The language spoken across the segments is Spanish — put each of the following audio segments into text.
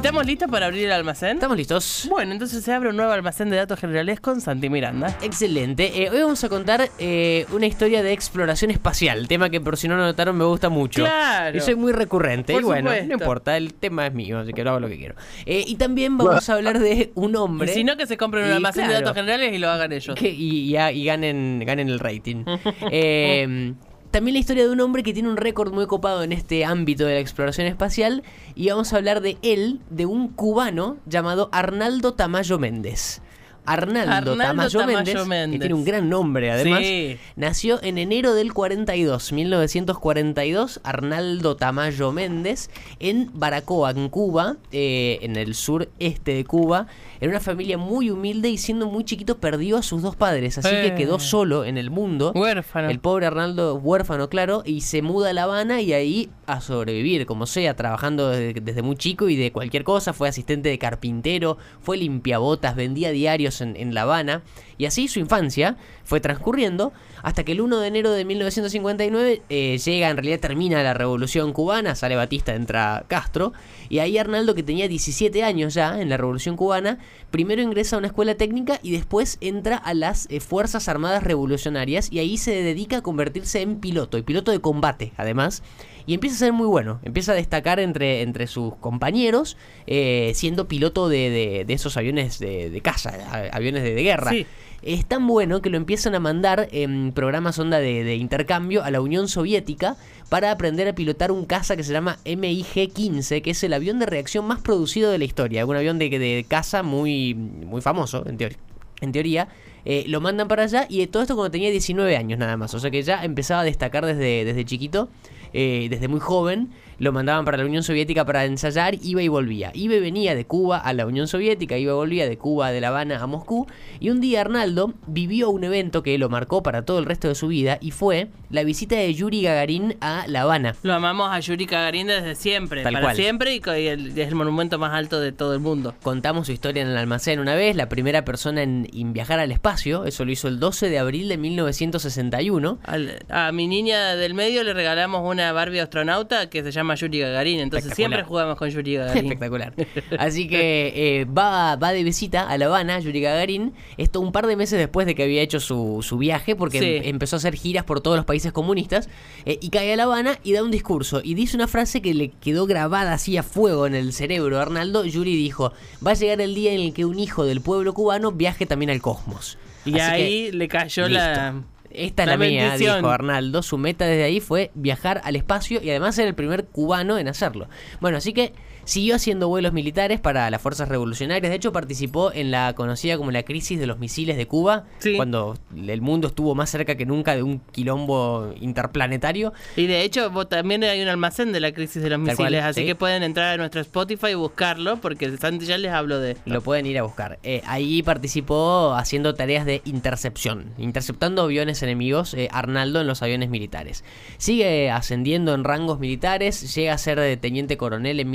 ¿Estamos listos para abrir el almacén? ¿Estamos listos? Bueno, entonces se abre un nuevo almacén de datos generales con Santi Miranda. Excelente. Eh, hoy vamos a contar eh, una historia de exploración espacial, tema que por si no lo notaron me gusta mucho. Claro. Y soy muy recurrente. Por y bueno, supuesto. no importa, el tema es mío, así que lo hago lo que quiero. Eh, y también vamos a hablar de un Y hombre. si no, que se compren un almacén de datos generales y lo hagan ellos. que- y, y- y ganen, ganen el rating. También la historia de un hombre que tiene un récord muy copado en este ámbito de la exploración espacial. Y vamos a hablar de él, de un cubano llamado Arnaldo Tamayo Méndez. Arnaldo, Arnaldo Tamayo, Tamayo Méndez, que tiene un gran nombre además, Sí. nació en enero del 42, 1942, Arnaldo Tamayo Méndez, en Baracoa, en Cuba, eh, en el sureste de Cuba, en una familia muy humilde y siendo muy chiquito perdió a sus dos padres, así Eh. que quedó solo en el mundo. Huérfano. El pobre Arnaldo, huérfano, claro, y se muda a La Habana y ahí a sobrevivir, como sea, trabajando desde, desde muy chico y de cualquier cosa. Fue asistente de carpintero, fue limpiabotas, vendía diarios en, La Habana. Y así su infancia fue transcurriendo hasta que el 1 de enero de 1959 eh, llega, en realidad termina la revolución cubana, sale Batista, entra Castro. Y ahí Arnaldo, que tenía 17 años ya en la revolución cubana, primero ingresa a una escuela técnica y después entra a las eh, Fuerzas Armadas Revolucionarias y ahí se dedica a convertirse en piloto, y piloto de combate además. Y empieza a ser muy bueno, empieza a destacar entre, entre sus compañeros, eh, siendo piloto de, de- de esos aviones de, de caza, aviones de, de guerra. Sí. Es tan bueno que lo empiezan a mandar en programas onda de, de intercambio a la Unión Soviética para aprender a pilotar un caza que se llama MiG-15, que es el avión de reacción más producido de la historia. Un avión de, de caza muy, muy famoso, en, teoría en teoría. Eh, lo mandan para allá y todo esto cuando tenía 19 años nada más. O sea que ya empezaba a destacar desde, desde chiquito, eh, desde muy joven. Lo mandaban para la Unión Soviética para ensayar, iba y volvía. Iba y venía de Cuba a la Unión Soviética, iba y volvía de Cuba, de La Habana a Moscú. Y un día Arnaldo vivió un evento que lo marcó para todo el resto de su vida y fue la visita de Yuri Gagarin a La Habana. Lo amamos a Yuri Gagarin desde siempre, Tal para cual. siempre y es el monumento más alto de todo el mundo. Contamos su historia en el almacén una vez, la primera persona en, en viajar al espacio, eso lo hizo el 12 de abril de 1961. Al- a mi niña del medio le regalamos una Barbie astronauta que se llama Yuri Gagarin, entonces siempre jugamos con Yuri Gagarin. Espectacular. Así que eh, va, va de visita a La Habana, Yuri Gagarin, esto un par de meses después de que había hecho su, su viaje, porque Sí. em- empezó a hacer giras por todos los países comunistas, eh, y cae a La Habana y da un discurso, y dice una frase que le quedó grabada así a fuego en el cerebro a Arnaldo. Yuri dijo, va a llegar el día en el que un hijo del pueblo cubano viaje también al cosmos. Y Así ahí le cayó la... Esta es la la, mía, dijo Arnaldo. Su meta desde ahí fue viajar al espacio y además ser el primer cubano en hacerlo. Bueno, así que siguió haciendo vuelos militares para las fuerzas revolucionarias. De hecho, participó en la conocida como la crisis de los misiles de Cuba, Sí. cuando el mundo estuvo más cerca que nunca de un quilombo interplanetario. Y de hecho vos también hay un almacén de la crisis de los cual, misiles, así sí. que pueden entrar a nuestro Spotify y buscarlo, porque Santi ya les hablo de... Lo pueden ir a buscar. Eh, ahí participó haciendo tareas de intercepción, interceptando aviones enemigos, eh, Arnaldo en los aviones militares. Sigue ascendiendo en rangos militares, llega a ser de teniente coronel en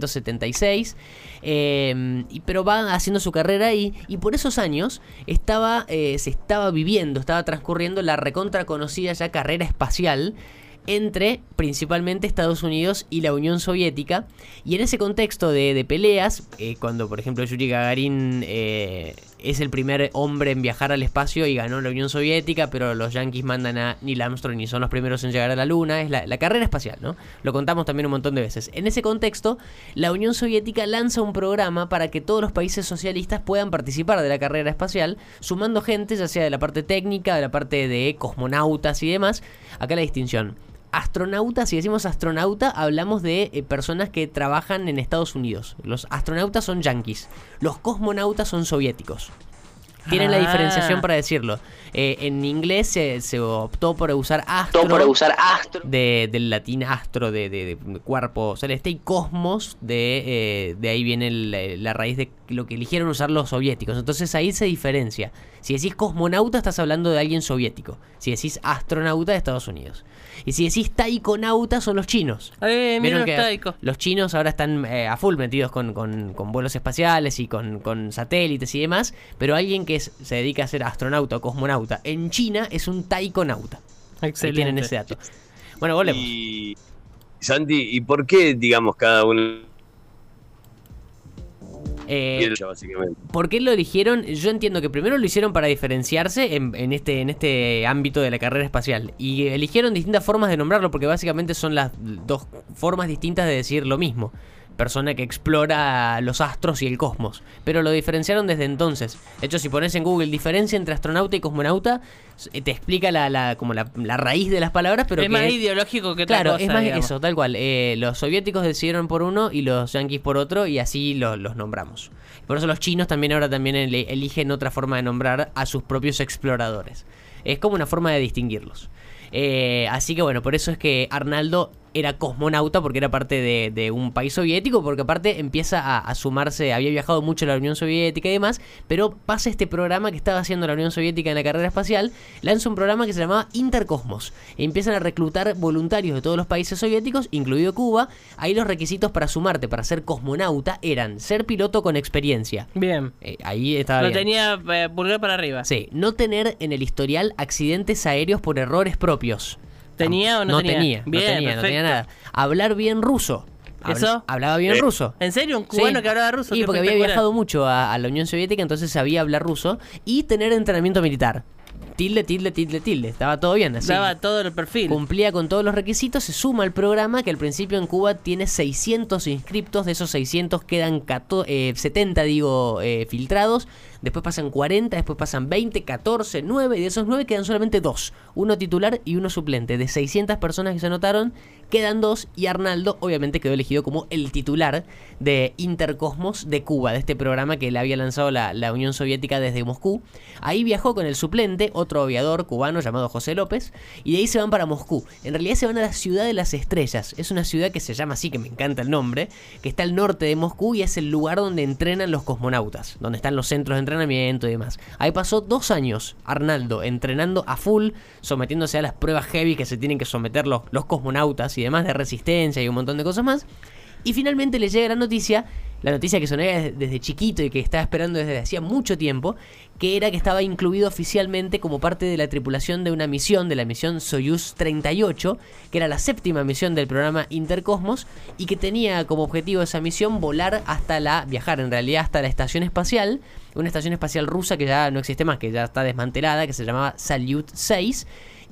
1976, eh, pero va haciendo su carrera ahí, y por esos años estaba, eh, se estaba viviendo, estaba transcurriendo la recontra conocida ya carrera espacial entre principalmente Estados Unidos y la Unión Soviética. Y en ese contexto de, de peleas, eh, cuando por ejemplo Yuri Gagarin eh, es el primer hombre en viajar al espacio y ganó la Unión Soviética, pero los yankees mandan a Neil Armstrong y son los primeros en llegar a la Luna, es la, la carrera espacial, ¿no? Lo contamos también un montón de veces. En ese contexto, la Unión Soviética lanza un programa para que todos los países socialistas puedan participar de la carrera espacial, sumando gente, ya sea de la parte técnica, de la parte de cosmonautas y demás. Acá la distinción. Astronauta, si decimos astronauta, hablamos de eh, personas que trabajan en Estados Unidos. Los astronautas son yanquis. Los cosmonautas son soviéticos. Tienen la Ah. diferenciación para decirlo. Eh, en inglés se, se optó por usar astro. Por usar astro. de- del latín astro, de, de- de cuerpo celeste, y cosmos, de, eh, de ahí viene el- la raíz de lo que eligieron usar los soviéticos. Entonces ahí se diferencia. Si decís cosmonauta, estás hablando de alguien soviético. Si decís astronauta, de Estados Unidos. Y si decís taikonauta, son los chinos. Eh, mira Vieron los que taicos. los chinos ahora están eh, a full metidos con, con- con vuelos espaciales y con, con satélites y demás, pero alguien que es- se dedica a ser astronauta o cosmonauta en China es un taikonauta. Ahí Excelente. tienen ese dato. Bueno, volvemos. Y Santi, ¿y por qué, digamos, cada uno Eh? ¿Por qué lo eligieron? Yo entiendo que primero lo hicieron para diferenciarse en, en este, en este ámbito de la carrera espacial. Y eligieron distintas formas de nombrarlo porque básicamente son las dos formas distintas de decir lo mismo. Persona que explora los astros y el cosmos. Pero lo diferenciaron desde entonces. De hecho, si pones en Google diferencia entre astronauta y cosmonauta, eh, te explica la, la- como la, la raíz de las palabras, pero es que más es- ideológico que Claro, cosa, es más digamos. eso, tal cual. Eh, los soviéticos decidieron por uno y los yanquis por otro y así lo- los nombramos. Por eso los chinos también ahora también eligen otra forma de nombrar a sus propios exploradores. Es como una forma de distinguirlos. Eh, así que bueno, por eso es que Arnaldo era cosmonauta porque era parte de, de un país soviético, porque aparte empieza a, a sumarse, había viajado mucho a la Unión Soviética y demás, pero pasa este programa que estaba haciendo la Unión Soviética en la carrera espacial, lanza un programa que se llamaba Intercosmos. E empiezan a reclutar voluntarios de todos los países soviéticos, incluido Cuba. Ahí los requisitos para sumarte, para ser cosmonauta, eran ser piloto con experiencia. Bien. Eh, ahí estaba Lo bien. tenía eh, pulgar para arriba. Sí, no tener en el historial accidentes aéreos por errores propios. ¿Tenía o no tenía? tenía? no tenía, no tenía nada. Hablar bien ruso. ¿Eso? Hablaba bien Eh, ruso. ¿En serio? ¿Un cubano Sí. que hablaba ruso? Qué porque había viajado mucho a, a la Unión Soviética, entonces sabía hablar ruso. Y tener entrenamiento militar. Tilde, tilde, tilde, tilde. Estaba todo bien. Así. Daba todo el perfil. Cumplía con todos los requisitos, se suma al programa que al principio en Cuba tiene 600 inscriptos, de esos 600 quedan 14, eh, 70 digo eh, filtrados, después pasan 40, después pasan 20, 14, 9 y de esos 9 quedan solamente 2, uno titular y uno suplente. De 600 personas que se anotaron, quedan 2 y Arnaldo obviamente quedó elegido como el titular de Intercosmos de Cuba, de este programa que le había lanzado la, la Unión Soviética desde Moscú. Ahí viajó con el suplente, otro aviador cubano llamado José López, y de ahí se van para Moscú. En realidad se van a la ciudad de las estrellas. Es una ciudad que se llama así, que me encanta el nombre, que está al norte de Moscú y es el lugar donde entrenan los cosmonautas, donde están los centros de entrenamiento y demás. Ahí pasó dos años Arnaldo entrenando a full, sometiéndose a las pruebas heavy que se tienen que someter los, los cosmonautas y demás de resistencia y un montón de cosas más. Y finalmente le llega la noticia, la noticia que sonaba desde, chiquito y que estaba esperando desde hacía mucho tiempo, que era que estaba incluido oficialmente como parte de la tripulación de una misión, de la misión Soyuz 38, que era la séptima misión del programa Intercosmos, y que tenía como objetivo esa misión volar hasta la, viajar en realidad hasta la estación espacial, una estación espacial rusa que ya no existe más, que ya está desmantelada, que se llamaba Salyut 6,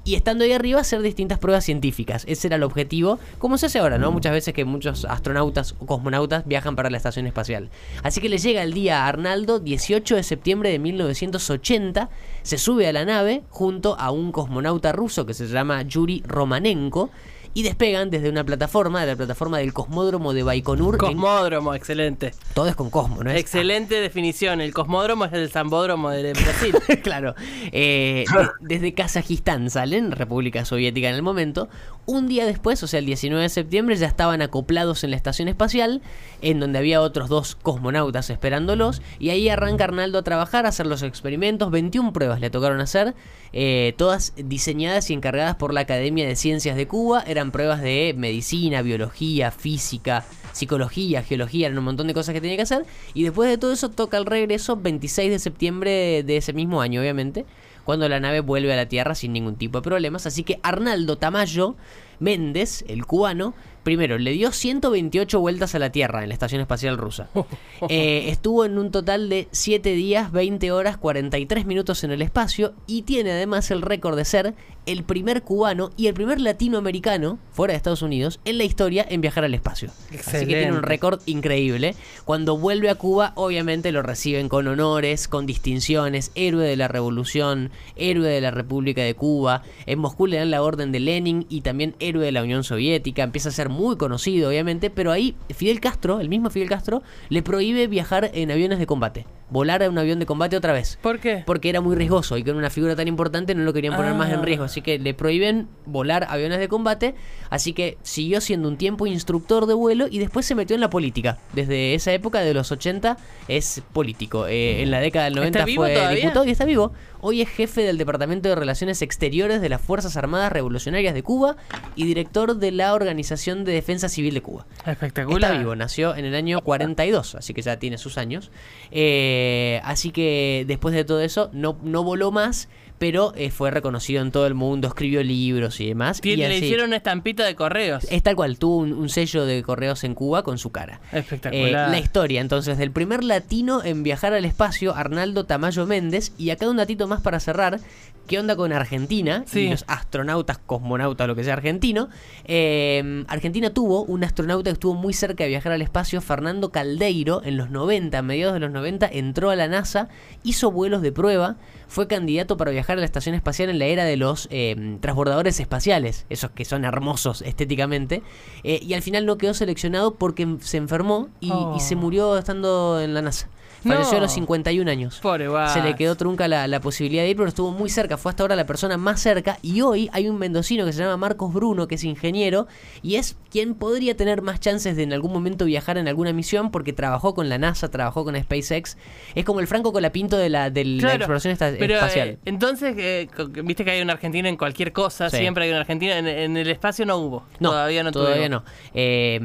y estando ahí arriba hacer distintas pruebas científicas. Ese era el objetivo, como se hace ahora, ¿no? Muchas veces que muchos astronautas o cosmonautas viajan para la estación espacial. Así que le llega el día a Arnaldo, 18 de septiembre de 1980, se sube a la nave junto a un cosmonauta ruso que se llama Yuri Romanenko y despegan desde una plataforma, de la plataforma del cosmódromo de Baikonur. en- Cosmódromo, excelente. Todo es con cosmo, ¿no? Es- Excelente definición. El cosmódromo es el zambódromo de Brasil. claro. Eh, de- desde Kazajistán salen, República Soviética en el momento. Un día después, o sea, el 19 de septiembre, ya estaban acoplados en la estación espacial, en donde había otros dos cosmonautas esperándolos. Y ahí arranca Arnaldo a trabajar, a hacer los experimentos. 21 pruebas le tocaron hacer, eh, todas diseñadas y encargadas por la Academia de Ciencias de Cuba. Eran pruebas de medicina, biología, física, psicología, geología, eran un montón de cosas que tenía que hacer. Y después de todo eso toca el regreso 26 de septiembre de ese mismo año, obviamente, cuando la nave vuelve a la Tierra sin ningún tipo de problemas. Así que Arnaldo Tamayo Méndez, el cubano, primero le dio 128 vueltas a la Tierra en la Estación Espacial Rusa. Eh, estuvo en un total de 7 días, 20 horas, 43 minutos en el espacio y tiene además el récord de ser el primer cubano y el primer latinoamericano fuera de Estados Unidos en la historia en viajar al espacio. Así que tiene un Excelente. récord increíble. Cuando vuelve a Cuba, obviamente lo reciben con honores, con distinciones, héroe de la revolución, héroe de la República de Cuba. En Moscú le dan la orden de Lenin y también héroe de la Unión Soviética. Empieza a ser muy conocido, obviamente, pero ahí Fidel Castro, el mismo Fidel Castro, le prohíbe viajar en aviones de combate. Volar a un avión de combate otra vez. ¿Por qué? Porque era muy riesgoso y con una figura tan importante no lo querían poner más en Ah. riesgo. Así que le prohíben volar aviones de combate. Así que siguió siendo un tiempo instructor de vuelo y después se metió en la política. Desde esa época, de los 80, es político. Eh, en la década del 90 ¿Está vivo fue todavía? diputado y está vivo. Hoy es jefe del Departamento de Relaciones Exteriores de las Fuerzas Armadas Revolucionarias de Cuba y director de la Organización de Defensa Civil de Cuba. Espectacular. Está vivo, nació en el año 42, así que ya tiene sus años. Eh, Eh, así que después de todo eso, no, no voló más, pero eh, fue reconocido en todo el mundo, escribió libros y demás. Y le así- hicieron una estampita de correos. Es tal cual, tuvo un, un sello de correos en Cuba con su cara. Espectacular. Eh, la historia, entonces, del primer latino en viajar al espacio, Arnaldo Tamayo Méndez. Y acá un datito más para cerrar. ¿Qué onda con Argentina? Sí. Y los astronautas, cosmonautas, lo que sea argentino. Eh, Argentina tuvo un astronauta que estuvo muy cerca de viajar al espacio, Fernando Caldeiro, en los 90, a mediados de los 90, entró a la NASA, hizo vuelos de prueba, fue candidato para viajar a la estación espacial en la era de los eh, transbordadores espaciales, esos que son hermosos estéticamente, eh, y al final no quedó seleccionado porque se enfermó y, Oh. y se murió estando en la NASA. Falleció a los 51 años. Pobre. Se le quedó trunca la, la posibilidad de ir, pero estuvo muy cerca. Fue hasta ahora la persona más cerca. Y hoy hay un mendocino que se llama Marcos Bruno, que es ingeniero, y es quien podría tener más chances de en algún momento viajar en alguna misión, porque trabajó con la NASA, trabajó con SpaceX. Es como el Franco Colapinto de la, de la Claro, exploración esta- pero, espacial. eh, entonces, eh, viste que hay un argentino en cualquier cosa, Sí. siempre hay un argentino. En, en el espacio no hubo. no, todavía no Todavía tuvimos. no. Eh,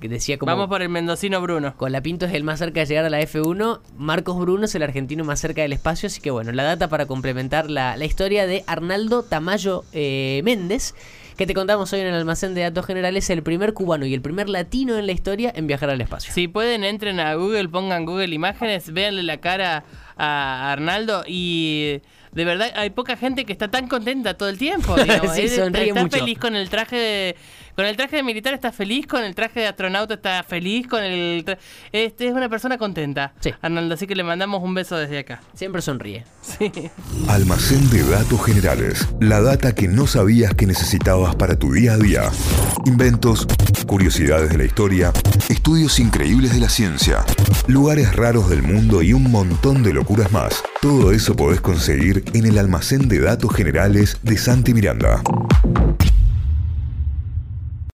decía como... Vamos por el mendocino Bruno. Colapinto es el más cerca de llegar a la F1. Marcos Bruno es el argentino más cerca del espacio. Así que bueno, la data para complementar la, la historia de Arnaldo Tamayo eh, Méndez, que te contamos hoy en el almacén de datos generales, el primer cubano y el primer latino en la historia en viajar al espacio. Si pueden, entren a Google, pongan Google Imágenes, véanle la cara a Arnaldo y de verdad hay poca gente que está tan contenta todo el tiempo. Sí, sonríe está mucho. feliz con el traje de, con el traje de militar, está feliz, con el traje de astronauta está feliz, con el tra- este es una persona contenta. Sí. Arnaldo, así que le mandamos un beso desde acá. Siempre sonríe. Sí. Almacén de datos generales. La data que no sabías que necesitabas para tu día a día. Inventos, curiosidades de la historia, estudios increíbles de la ciencia, lugares raros del mundo y un montón de locuras más. Todo eso podés conseguir en el almacén de datos generales de Santi Miranda.